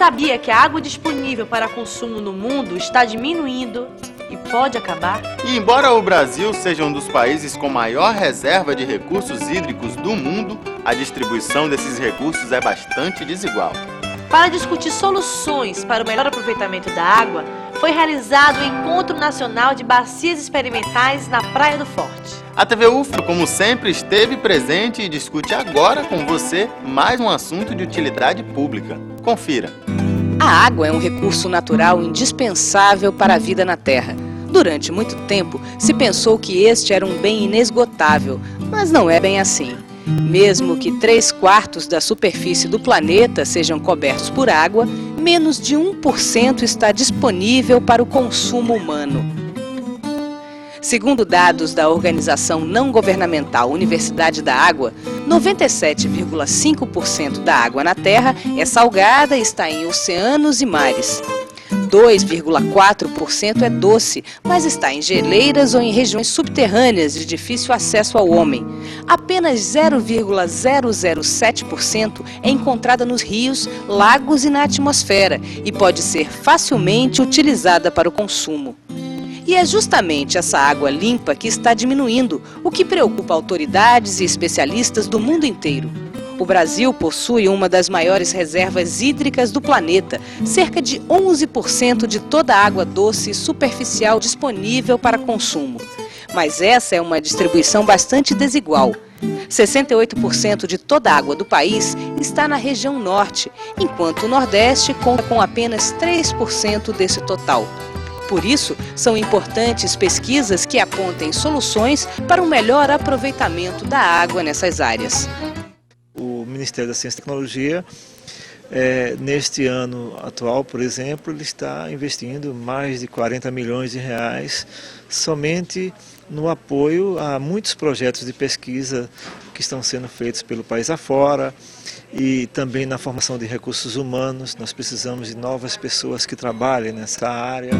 sabia que a água disponível para consumo no mundo está diminuindo e pode acabar? E embora o Brasil seja um dos países com maior reserva de recursos hídricos do mundo, a distribuição desses recursos é bastante desigual. Para discutir soluções para o melhor aproveitamento da água, foi realizado o Encontro Nacional de Bacias Experimentais na Praia do Forte. A TV UFRO, como sempre, esteve presente e discute agora com você mais um assunto de utilidade pública. Confira. A água é um recurso natural indispensável para a vida na Terra. Durante muito tempo, se pensou que este era um bem inesgotável, mas não é bem assim. Mesmo que três quartos da superfície do planeta sejam cobertos por água, menos de 1% está disponível para o consumo humano. Segundo dados da organização não governamental Universidade da Água, 97,5% da água na Terra é salgada e está em oceanos e mares. 2,4% é doce, mas está em geleiras ou em regiões subterrâneas de difícil acesso ao homem. Apenas 0,007% é encontrada nos rios, lagos e na atmosfera e pode ser facilmente utilizada para o consumo. E é justamente essa água limpa que está diminuindo, o que preocupa autoridades e especialistas do mundo inteiro. O Brasil possui uma das maiores reservas hídricas do planeta, cerca de 11% de toda a água doce superficial disponível para consumo. Mas essa é uma distribuição bastante desigual. 68% de toda a água do país está na região norte, enquanto o Nordeste conta com apenas 3% desse total. Por isso, são importantes pesquisas que apontem soluções para um melhor aproveitamento da água nessas áreas. Ministério da Ciência e Tecnologia, é, neste ano atual, por exemplo, ele está investindo mais de 40 milhões de reais somente no apoio a muitos projetos de pesquisa que estão sendo feitos pelo país afora e também na formação de recursos humanos. Nós precisamos de novas pessoas que trabalhem nessa área.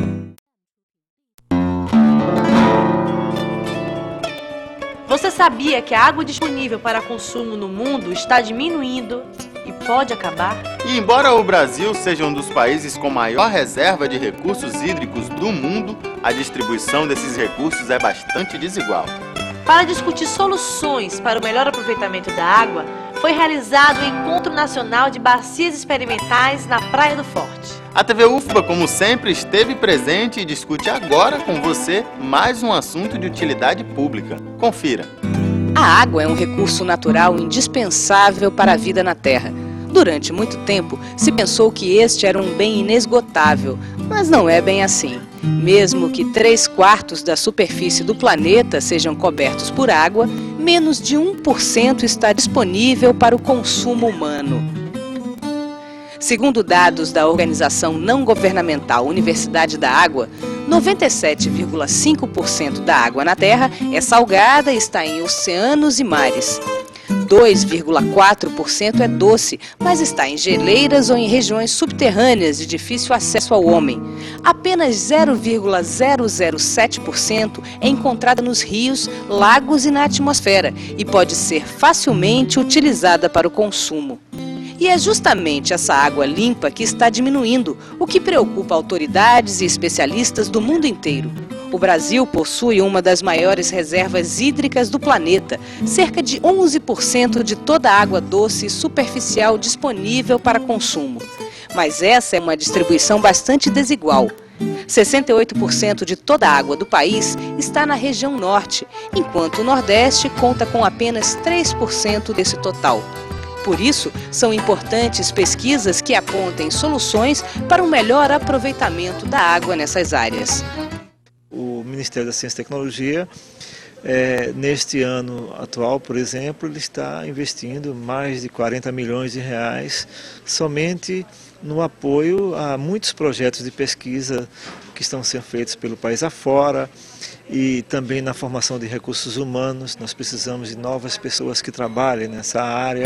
Você sabia que a água disponível para consumo no mundo está diminuindo e pode acabar? E embora o Brasil seja um dos países com maior reserva de recursos hídricos do mundo, a distribuição desses recursos é bastante desigual. Para discutir soluções para o melhor aproveitamento da água, foi realizado o Encontro Nacional de Bacias Experimentais na Praia do Forte. A TV UFBA, como sempre, esteve presente e discute agora com você mais um assunto de utilidade pública. Confira. A água é um recurso natural indispensável para a vida na Terra. Durante muito tempo, se pensou que este era um bem inesgotável, mas não é bem assim. Mesmo que três quartos da superfície do planeta sejam cobertos por água, menos de 1% está disponível para o consumo humano. Segundo dados da organização não governamental Universidade da Água, 97,5% da água na Terra é salgada e está em oceanos e mares. 2,4% é doce, mas está em geleiras ou em regiões subterrâneas de difícil acesso ao homem. Apenas 0,007% é encontrada nos rios, lagos e na atmosfera e pode ser facilmente utilizada para o consumo. E é justamente essa água limpa que está diminuindo, o que preocupa autoridades e especialistas do mundo inteiro. O Brasil possui uma das maiores reservas hídricas do planeta, cerca de 11% de toda a água doce superficial disponível para consumo. Mas essa é uma distribuição bastante desigual. 68% de toda a água do país está na região norte, enquanto o Nordeste conta com apenas 3% desse total. Por isso, são importantes pesquisas que apontem soluções para um melhor aproveitamento da água nessas áreas. Ministério da Ciência e Tecnologia, é, neste ano atual, por exemplo, ele está investindo mais de 40 milhões de reais somente no apoio a muitos projetos de pesquisa que estão sendo feitos pelo país afora e também na formação de recursos humanos. Nós precisamos de novas pessoas que trabalhem nessa área.